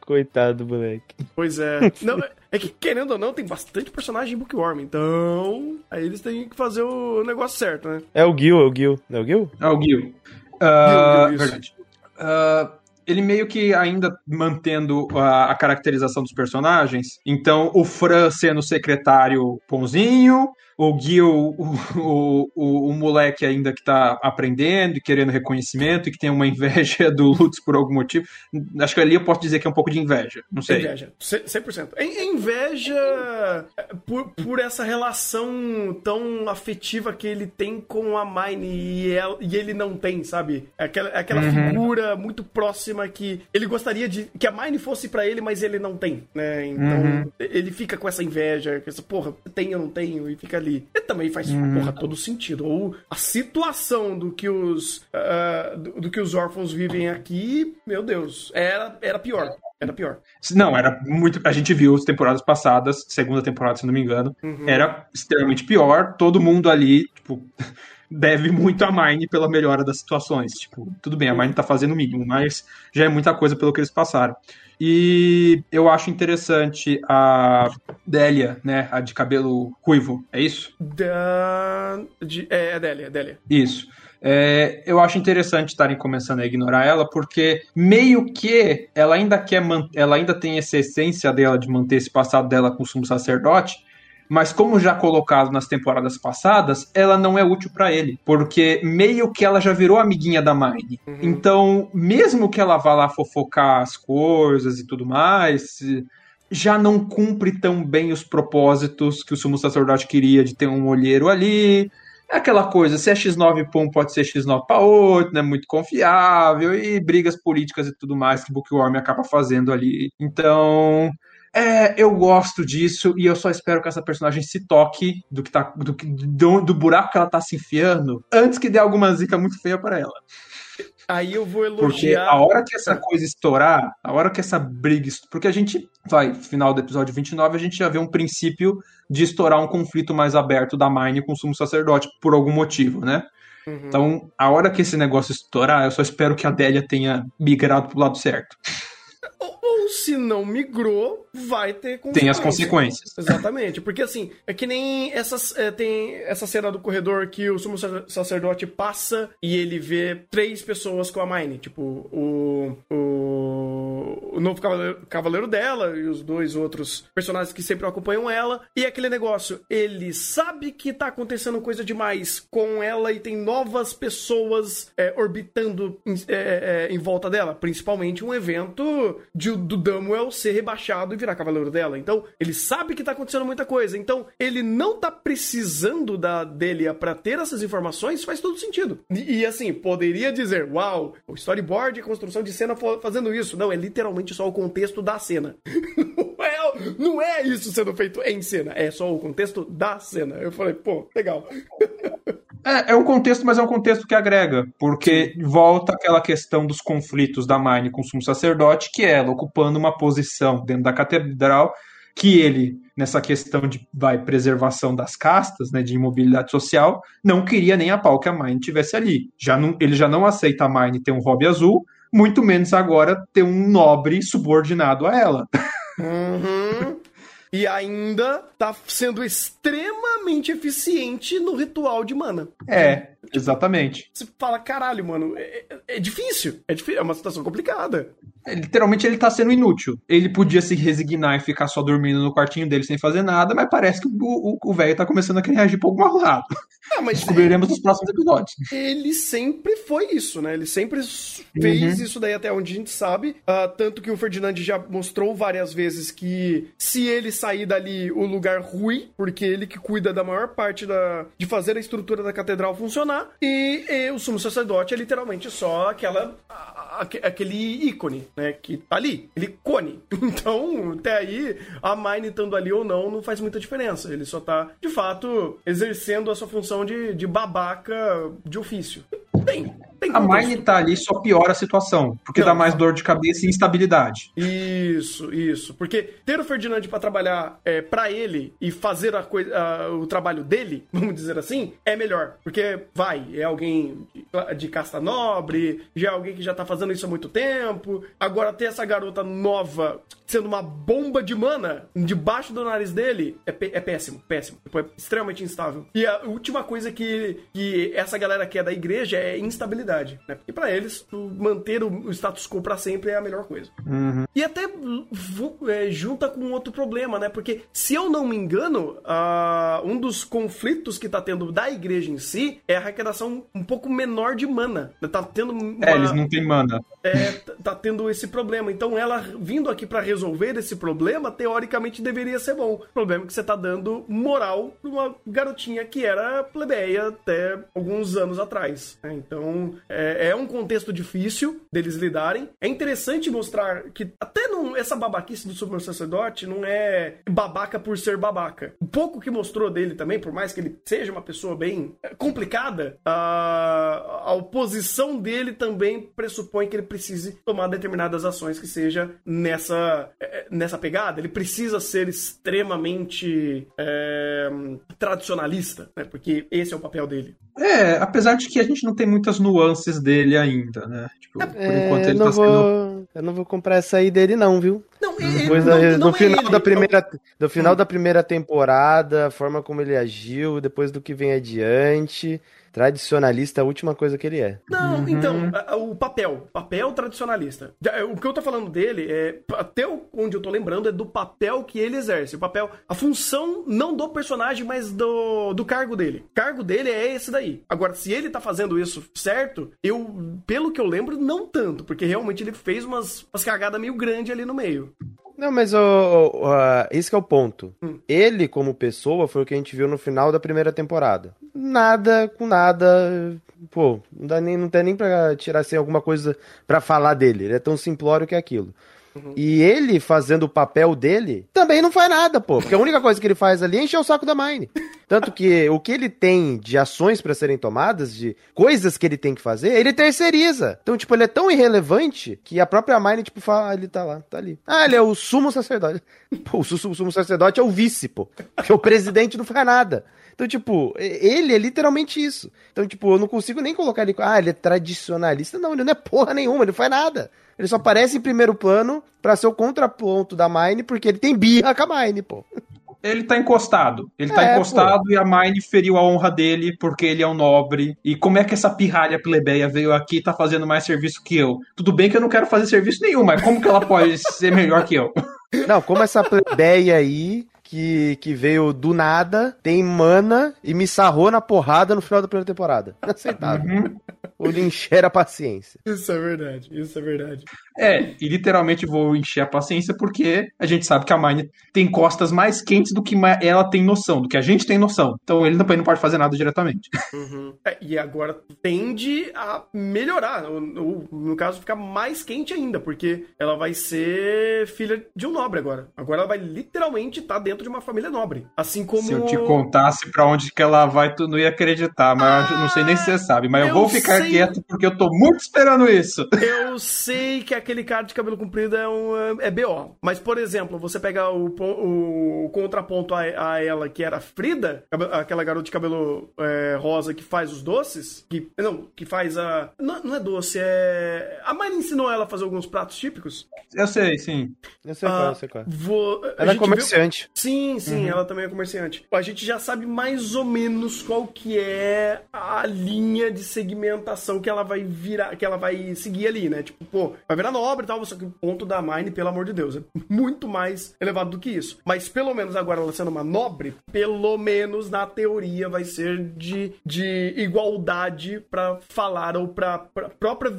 Coitado, moleque. Pois é. Não, é- é que, querendo ou não, tem bastante personagem em Bookworm. Então, aí eles têm que fazer o negócio certo, né? É o Gil, é o Gil. Não é o Gil? Ah, o Gil. Ah, Gil, isso. verdade. Ah, ele meio que ainda mantendo a, a caracterização dos personagens. Então, o Fran sendo secretário bonzinho, o Gil, o, o, o, o moleque ainda que tá aprendendo e querendo reconhecimento e que tem uma inveja do Lutz por algum motivo. Acho que ali eu posso dizer que é um pouco de inveja. Não sei. Inveja. Ce- 100%. É é inveja é, por, por essa relação tão afetiva que ele tem com a Mine e, ela- e ele não tem, sabe? É aquela, aquela figura muito próxima que ele gostaria de que a Mine fosse pra ele, mas ele não tem, né? Então ele fica com essa inveja, com essa porra, tem ou não tenho, e fica ali. Ali. E também faz porra, todo sentido. Ou a situação do que os ah, do, do que os órfãos vivem aqui, meu Deus, era, era pior. Era pior. Não, era muito. A gente viu as temporadas passadas, segunda temporada, se não me engano. Era extremamente pior. Todo mundo ali, tipo, deve muito a Mine pela melhora das situações. Tipo, tudo bem, a Mine tá fazendo o mínimo, mas já é muita coisa pelo que eles passaram. E eu acho interessante a Délia, né? A de cabelo ruivo, é isso? Da... De... É, é Délia, é Délia. Isso. É, eu acho interessante estarem começando a ignorar ela, porque meio que ela ainda quer man- ela ainda tem essa essência dela de manter esse passado dela com o sumo sacerdote, mas como já colocado nas temporadas passadas, ela não é útil pra ele, porque meio que ela já virou amiguinha da Mine. Então, mesmo que ela vá lá fofocar as coisas e tudo mais, já não cumpre tão bem os propósitos que o sumo sacerdote queria de ter um olheiro ali. É aquela coisa, se é X9 pra um, pode ser X9 para outro, não é muito confiável, e brigas políticas e tudo mais que Bookworm acaba fazendo ali. Então, é, eu gosto disso e eu só espero que essa personagem se toque do que tá do, do, do buraco que ela tá se enfiando antes que dê alguma zica muito feia para ela. Aí eu vou Porque elogiar. a hora que essa coisa estourar, a hora que essa briga. Porque a gente vai, final do episódio 29, a gente já vê um princípio de estourar um conflito mais aberto da Mine com o sumo sacerdote, por algum motivo, né? Uhum. Então, a hora que esse negócio estourar, eu só espero que a Délia tenha migrado pro lado certo. Se não migrou, vai ter Tem as consequências. consequências. Exatamente, porque assim, é que nem essas, é, tem essa cena do corredor que o sumo sacer- sacerdote passa e ele vê três pessoas com a Mine, tipo, o, o novo cavaleiro, cavaleiro dela e os dois outros personagens que sempre acompanham ela, e aquele negócio, ele sabe que tá acontecendo coisa demais com ela e tem novas pessoas é, orbitando em, é, é, em volta dela, principalmente um evento de, do Damuel ser rebaixado e virar cavaleiro dela. Então, ele sabe que tá acontecendo muita coisa. Então, ele não tá precisando da Delia pra ter essas informações, faz todo sentido. E, e, assim, poderia dizer, uau, o storyboard e construção de cena fazendo isso. Não, é literalmente só o contexto da cena. não, é, não é isso sendo feito em cena, é só o contexto da cena. Eu falei, pô, legal. É, é um contexto, mas é um contexto que agrega, porque volta aquela questão dos conflitos da Mine com o sumo sacerdote, que é ela ocupando uma posição dentro da catedral, que ele, nessa questão de vai, preservação das castas, né, de imobilidade social, não queria nem a pau que a Mine tivesse ali. Já não, ele já não aceita a Mine ter um hobby azul, muito menos agora ter um nobre subordinado a ela. Uhum. E ainda tá sendo extremamente eficiente no ritual de mana. É, exatamente. Você fala, caralho, mano, é, é- é difícil. É difícil, é uma situação complicada. É, Literalmente ele tá sendo inútil. Ele podia se resignar e ficar só dormindo no quartinho dele sem fazer nada, mas parece que o- velho tá começando a querer reagir um pouco mais lado. Ah, mas Descobriremos nos próximos episódios. ele sempre foi isso, né? Ele sempre fez isso daí até onde a gente sabe. Ah, tanto que o Ferdinand já mostrou várias vezes que se ele sair dali, o lugar rui, porque ele que cuida da maior parte da, de fazer a estrutura da catedral funcionar. E, e o sumo sacerdote é literalmente só aquela. a- aque- aquele ícone, né? Que tá ali. Ele cone. Então, até aí, a Mine estando ali ou não, não faz muita diferença. Ele só tá, de fato, exercendo a sua função de, de babaca de ofício. Tem, tem A. Mine tá ali só piora a situação, porque Não, dá mais dor de cabeça e instabilidade. Isso, isso. Porque ter o Ferdinand pra trabalhar é, para ele e fazer a coi- a- o trabalho dele, vamos dizer assim, é melhor. Porque vai, é alguém de, de casta nobre, já é alguém que já tá fazendo isso há muito tempo. Agora ter essa garota nova sendo uma bomba de mana debaixo do nariz dele é, é péssimo, péssimo. Tipo, É extremamente instável. E a última coisa que, que essa galera quer da igreja é instabilidade. Né? E pra eles, manter o, status quo pra sempre é a melhor coisa. E até é, junta com outro problema, né? Porque, se eu não me engano, ah, um dos conflitos que tá tendo da igreja em si é a arrecadação um pouco menor de mana. Tá tendo uma, É, eles não têm mana. é, tá tendo esse problema. Então, ela vindo aqui pra resolver resolver esse problema, teoricamente deveria ser bom. O problema é que você tá dando moral pra uma garotinha que era plebeia até alguns anos atrás. né? Então, é, é um contexto difícil deles lidarem. É interessante mostrar que até não, essa babaquice do sumo sacerdote não é babaca por ser babaca. O pouco que mostrou dele também, por mais que ele seja uma pessoa bem é, complicada, a, a oposição dele também pressupõe que ele precise tomar determinadas ações que seja nessa, é, nessa pegada. Ele precisa ser extremamente é, tradicionalista, né? Porque esse é o papel dele. É, apesar de que a gente não tem muitas nuances dele ainda, né? Tipo, por É, enquanto eu, ele não tá sendo. vou, eu não vou comprar essa aí dele, não, viu? Não, ele, Depois não, da- não no é final ele. da primeira, do Hum. final da primeira temporada, a forma como ele agiu, depois do que vem adiante, tradicionalista, é a última coisa que ele é. Não, então, a- a- o papel, papel tradicionalista. É, O que eu tô falando dele é, até onde eu tô lembrando, é do papel que ele exerce. O papel, a função não do personagem, mas do, do cargo dele. O cargo dele é esse daí. Agora, se ele tá fazendo isso certo, eu, pelo que eu lembro, não tanto, porque realmente ele fez umas, umas cagadas meio grandes ali no meio. Não, mas o, o- o- esse que é o ponto. Hum. Ele, como pessoa, foi o que a gente viu no final da primeira temporada. Nada com nada. Pô, não, dá nem, não tem nem pra tirar assim, alguma coisa pra falar dele. Ele é tão simplório que aquilo. E ele fazendo o papel dele também não faz nada, pô. Porque a única coisa que ele faz ali é encher o saco da Mine. Tanto que o que ele tem de ações pra serem tomadas, de coisas que ele tem que fazer, ele terceiriza. Então, tipo, ele é tão irrelevante que a própria Mine, tipo, fala, ah, ele tá lá, tá ali. Ah, ele é o sumo sacerdote. Pô, o sumo sacerdote é o vice, pô. Porque o presidente não faz nada. Então, tipo, ele é literalmente isso. Então, tipo, eu não consigo nem colocar ele. Ah, ele é tradicionalista. Não, ele não é porra nenhuma, ele não faz nada. Ele só aparece em primeiro plano pra ser o contraponto da Mine, porque ele tem birra com a Mine, pô. Ele tá encostado. Ele tá É, encostado e a Mine feriu a honra dele porque ele é um nobre. E como é que essa pirralha plebeia veio aqui e tá fazendo mais serviço que eu? Tudo bem que eu não quero fazer serviço nenhum, mas como que ela pode ser melhor que eu? Não, como essa plebeia aí, que, que veio do nada, tem mana e me sarrou na porrada no final da primeira temporada. Inaceitável. Uhum. O lhe encher a paciência. Isso é verdade, isso é verdade. É, e literalmente vou encher a paciência porque a gente sabe que a Mine tem costas mais quentes do que ela tem noção, do que a gente tem noção. Então ele também não pode fazer nada diretamente. É, e agora tende a melhorar, ou, ou, no caso ficar mais quente ainda, porque ela vai ser filha de um nobre agora. Agora ela vai literalmente estar dentro de uma família nobre. Assim como. Se eu te contasse pra onde que ela vai, tu não ia acreditar, mas eu não sei nem se você sabe. Mas eu, eu vou ficar sei. quieto porque eu tô muito esperando isso. Eu sei que aquele cara de cabelo comprido é um é BO. Mas, por exemplo, você pega o, o contraponto a, a ela, que era a Frida, aquela garota de cabelo é, rosa que faz os doces, que. Não, que faz a. Não, não é doce, é. A mãe ensinou ela a fazer alguns pratos típicos. Eu sei, sim. Eu sei qual, eu sei qual. Vou, a Ela é gente viu- comerciante. Sim, sim, ela também é comerciante. A gente já sabe mais ou menos qual que é a linha de segmentação que ela vai virar, que ela vai seguir ali, né? Tipo, pô, vai virar nobre e tal, só que o ponto da Mine, pelo amor de Deus, é muito mais elevado do que isso. Mas pelo menos agora ela sendo uma nobre, pelo menos na teoria vai ser de, de igualdade pra falar ou pra, pra própria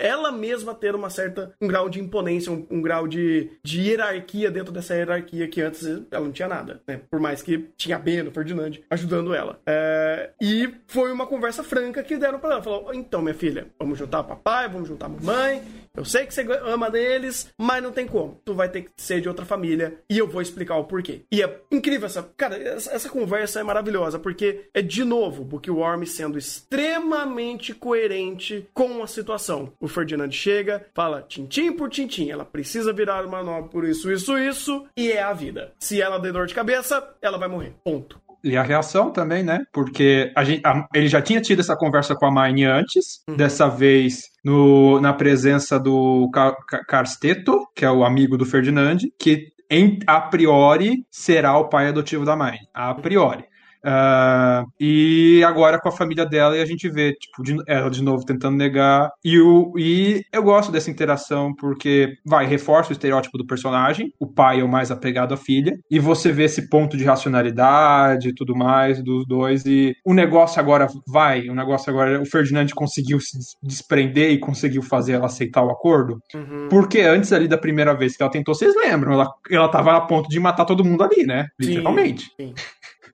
ela mesma ter uma certa um grau de imponência, um, um grau de, de hierarquia dentro dessa hierarquia que antes ela não tinha nada, né? Por mais que tinha Beno, Ferdinand ajudando ela. É, e foi uma conversa franca que deram pra ela. Falou: então, minha filha, vamos juntar papai, vamos juntar mamãe. Eu sei que você ama deles, mas não tem como. Tu vai ter que ser de outra família e eu vou explicar o porquê. E é incrível essa. Cara, essa, conversa é maravilhosa porque é de novo Bookworm sendo extremamente coerente com a situação. O Ferdinand chega, fala tintim por tintim. Ela precisa virar uma nova por isso, isso, isso. E é a vida. Se ela der dor de cabeça, ela vai morrer. Ponto. E a reação também, né? Porque a gente, a- ele já tinha tido essa conversa com a Mine antes, dessa vez no, na presença do Ca- Ca- Carsteto, que é o amigo do Ferdinand, que em- a priori será o pai adotivo da Mine. A priori. Ah, e agora com a família dela e a gente vê, tipo, de- ela de novo tentando negar. E, o, e eu gosto dessa interação porque, vai, reforça o estereótipo do personagem. O pai é o mais apegado à filha. E você vê esse ponto de racionalidade e tudo mais dos dois. E o negócio agora vai, o negócio agora, o Ferdinand conseguiu se des- desprender e conseguiu fazer ela aceitar o acordo. Uhum. Porque antes ali da primeira vez que ela tentou, vocês lembram, ela, ela tava a ponto de matar todo mundo ali, né? Sim. Literalmente.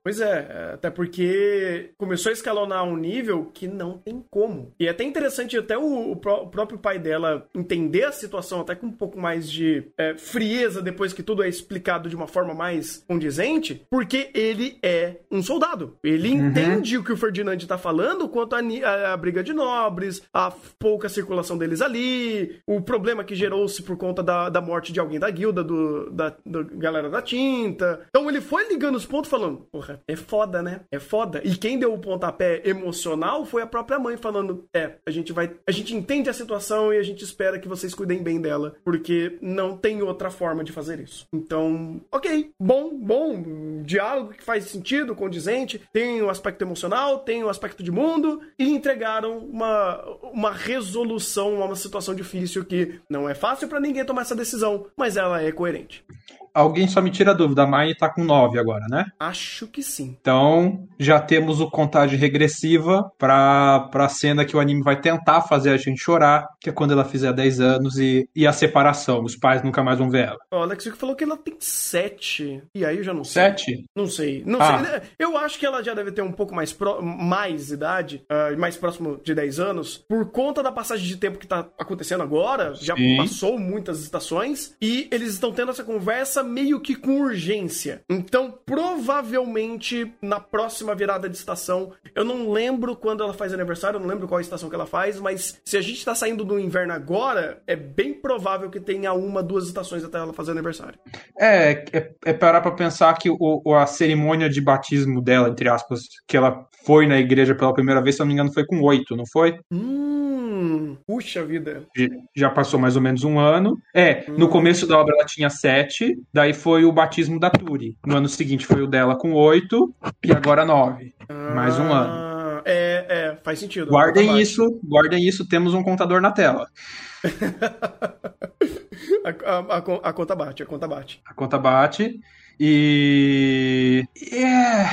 Pois é, até porque começou a escalonar um nível que não tem como. E é até interessante até o, o pró- o próprio pai dela entender a situação até com um pouco mais de é, frieza depois que tudo é explicado de uma forma mais condizente, porque ele é um soldado. Ele entende o que o Ferdinand tá falando quanto ni- a- a briga de nobres, a pouca circulação deles ali, o problema que gerou-se por conta da, da morte de alguém da guilda, do, da, da galera da tinta. Então ele foi ligando os pontos falando, porra, é foda, né? É foda. E quem deu o pontapé emocional foi a própria mãe falando, é, a gente vai, a gente entende a situação e a gente espera que vocês cuidem bem dela, porque não tem outra forma de fazer isso. Então, ok, bom, bom, diálogo que faz sentido, condizente, tem o aspecto emocional, tem o aspecto de mundo, e entregaram uma, uma resolução a uma situação difícil que não é fácil pra ninguém tomar essa decisão, mas ela é coerente. Alguém só me tira a dúvida, a Mai tá com 9 agora, né? Acho que sim. Então, já temos o contagem regressiva pra, pra cena que o anime vai tentar fazer a gente chorar, que é quando ela fizer 10 anos e, e a separação. Os pais nunca mais vão ver ela. O Alex Vico falou que ela tem sete. E aí eu já não sei. 7? Não sei. Não Ah. sei. Eu acho que ela já deve ter um pouco mais, pro- mais idade, ah, mais próximo de 10 anos, por conta da passagem de tempo que tá acontecendo agora. Já Sim. passou muitas estações. E eles estão tendo essa conversa meio que com urgência. Então, provavelmente, na próxima virada de estação, eu não lembro quando ela faz aniversário, eu não lembro qual estação que ela faz, mas se a gente tá saindo do inverno agora, é bem provável que tenha uma, duas estações até ela fazer aniversário. É, é, é parar pra pensar que o, a cerimônia de batismo dela, entre aspas, que ela foi na igreja pela primeira vez, se eu não me engano, foi com 8, não foi? Hum, puxa vida. já passou mais ou menos um ano. É, no começo da obra ela tinha sete, daí foi o batismo da Turi. No ano seguinte foi o dela com oito, e agora nove. Mais um ano. Ah, É, é, faz sentido. Guardem isso, guardem isso, temos um contador na tela. A, a- a a conta bate, a conta bate. A conta bate. E. e É,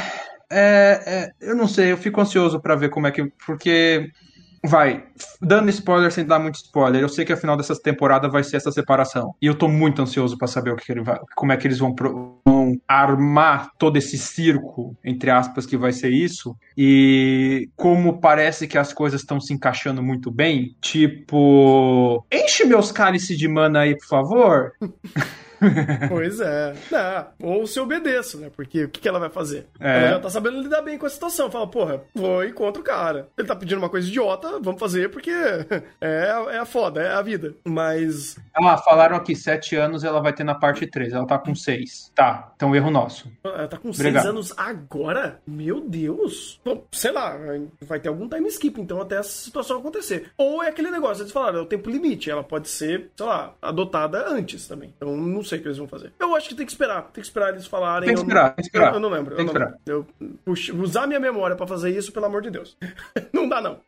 é, é, eu não sei, eu fico ansioso pra ver como é que. Porque. Vai, dando spoiler sem dar muito spoiler, eu sei que a final dessa temporada vai ser essa separação. E eu tô muito ansioso pra saber o que, que ele vai, como é que eles vão, pro- vão armar todo esse circo, entre aspas, que vai ser isso. E como parece que as coisas estão se encaixando muito bem, tipo, enche meus cálices de mana aí, por favor. Pois é. Não, ou se obedeço, né? Porque o que, que ela vai fazer? É. Ela já tá sabendo lidar bem com a situação. Fala, porra, foi contra o cara. Ele tá pedindo uma coisa idiota, vamos fazer porque é, é a foda, é a vida. Mas. Ah, falaram aqui, sete anos ela vai ter na parte 3, ela tá com seis. Tá, então erro nosso. Ela tá com Obrigado. seis anos agora? Meu Deus! Bom, sei lá, vai ter algum time skip, então, até essa situação acontecer. Ou é aquele negócio, eles falaram, é o tempo limite. Ela pode ser, sei lá, adotada antes também. Então, não sei o que eles vão fazer. Eu acho que tem que esperar. Tem que esperar eles falarem. Tem que eu esperar, não- tem que esperar. Eu, eu não lembro. Tem eu que lembro. Eu, puxa, usar minha memória pra fazer isso, pelo amor de Deus. não dá, não.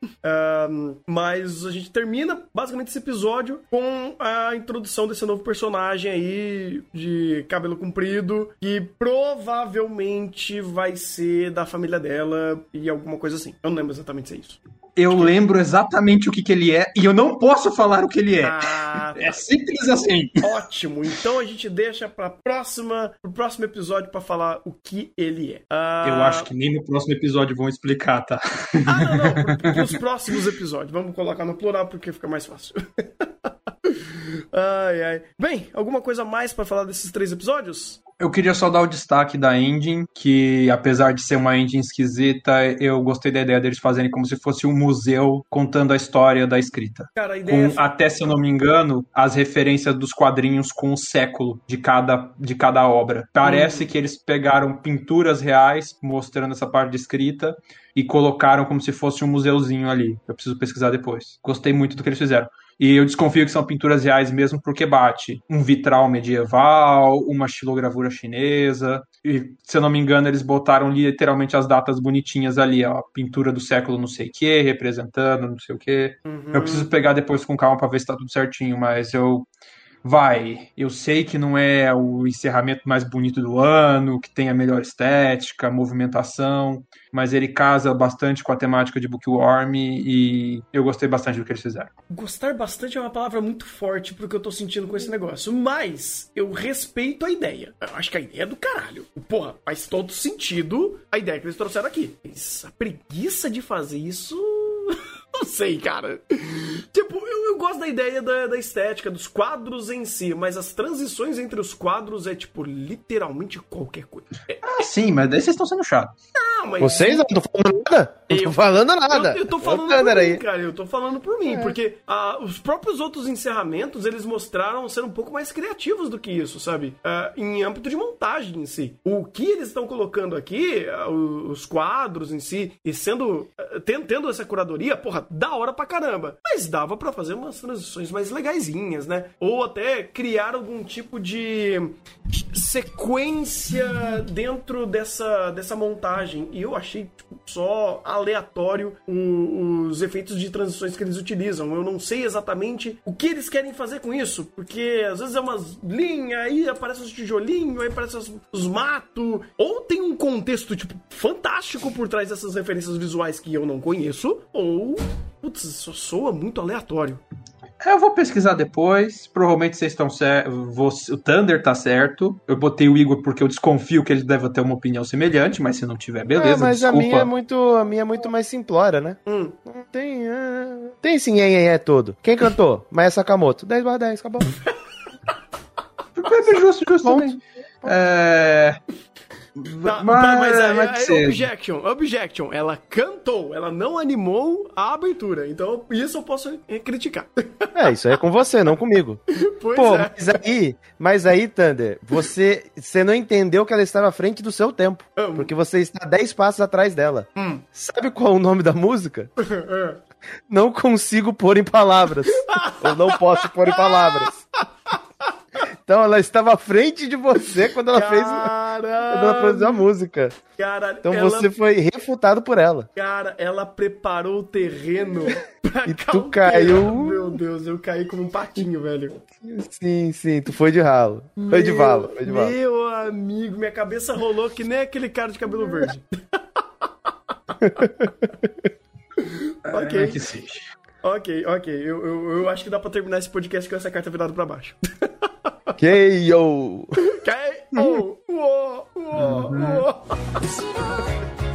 Mas a gente termina, basicamente, esse episódio com a introdução desse novo personagem aí de cabelo comprido, que provavelmente vai ser da família dela e alguma coisa assim. Eu não lembro exatamente se é isso. Eu lembro exatamente o que, que ele é e eu não posso falar o que ele é. Ah, É simples assim. ótimo. Então a gente deixa para próxima, pro próximo episódio pra falar o que ele é. Ah, Eu acho que nem no próximo episódio vão explicar, tá? Ah, não, não. pro- Pros próximos episódios. Vamos colocar no plural porque fica mais fácil. ai, ai. Bem, alguma coisa mais pra falar desses três episódios? Eu queria só dar o destaque da engine, que apesar de ser uma engine esquisita, eu gostei da ideia deles fazerem como se fosse um museu contando a história da escrita. Cara, a ideia Com, é. até se eu não me engano, as referências dos quadrinhos com o século de cada, de cada obra. Parece que eles pegaram pinturas reais mostrando essa parte de escrita e colocaram como se fosse um museuzinho ali. Eu preciso pesquisar depois. Gostei muito do que eles fizeram. E eu desconfio que são pinturas reais mesmo porque bate um vitral medieval, uma estilogravura chinesa. E, se eu não me engano, eles botaram literalmente as datas bonitinhas ali, ó. Pintura do século não sei o que, representando não sei o que. Uhum. Eu preciso pegar depois com calma pra ver se tá tudo certinho, mas eu vai. Eu sei que não é o encerramento mais bonito do ano, que tem a melhor estética, movimentação, mas ele casa bastante com a temática de Bookworm e eu gostei bastante do que eles fizeram. Gostar bastante é uma palavra muito forte pro que eu tô sentindo com esse negócio, mas eu respeito a ideia. Eu acho que a ideia é do caralho. Porra, faz todo sentido a ideia que eles trouxeram aqui. Mas a preguiça de fazer isso. Não sei, cara. Tipo, eu, eu gosto da ideia da, da estética, dos quadros em si, mas as transições entre os quadros é, tipo, literalmente qualquer coisa. É, Ah, sim, mas daí vocês estão sendo chatos. ah, mas Vocês? Eu não tô falando nada. Eu Eu- tô falando nada. Eu, eu tô falando Thunder por aí. mim, cara. Eu tô falando por mim. Porque ah, os próprios outros encerramentos, eles mostraram ser um pouco mais criativos do que isso, sabe? Ah, em âmbito de montagem em si. O que eles estão colocando aqui, ah, os quadros em si, e sendo... ah, ten- tendo essa curadoria, porra, da hora pra caramba. Mas dava pra fazer umas transições mais legaisinhas, né? Ou até criar algum tipo de sequência dentro dessa, dessa montagem. E eu achei tipo, só aleatório o- os efeitos de transições que eles utilizam. Eu não sei exatamente o que eles querem fazer com isso, porque às vezes é umas linhas, aí aparece os tijolinhos, aí aparece os, os matos. Ou tem um contexto, tipo, fantástico por trás dessas referências visuais que eu não conheço, ou. Putz, só soa muito aleatório. Eu vou pesquisar depois. Provavelmente vocês estão certos. O Thunder tá certo. Eu botei o Igor porque eu desconfio que ele deve ter uma opinião semelhante, mas se não tiver, beleza. É, mas a desculpa. minha, é muito, a minha é muito mais simplória, né? Hum. Não tem. é, Tem esse nhen é todo. Quem cantou? Maia Sakamoto. 10 barra 10, acabou. É justo, justo Ponto. É... Tá, mas, mas aí, mas objection, objection, ela cantou, ela não animou a abertura, então isso eu posso criticar. É, isso aí é com você, não comigo. pois Pô, é. mas aí, mas aí, Thunder, você, você não entendeu que ela estava à frente do seu tempo. Hum. Porque você está 10 passos atrás dela. Hum. Sabe qual é o nome da música? Não consigo pôr em palavras. Ou não posso pôr em palavras. Então ela estava à frente de você quando ela fez. Quando ela produziu a música. Caralho, Então ela, você foi refutado por ela. cara, ela preparou o terreno pra E tu caiu- Meu Deus, eu caí como um patinho, velho. Sim, sim, tu foi de ralo. Foi de Meu- vala, foi de vala. Meu amigo, minha cabeça rolou que nem aquele cara de cabelo verde. ok. É que. Ok, ok. Eu, eu, eu acho que dá pra terminar esse podcast com essa carta virada pra baixo. KO! KO! Whoa, whoa. Mm-hmm.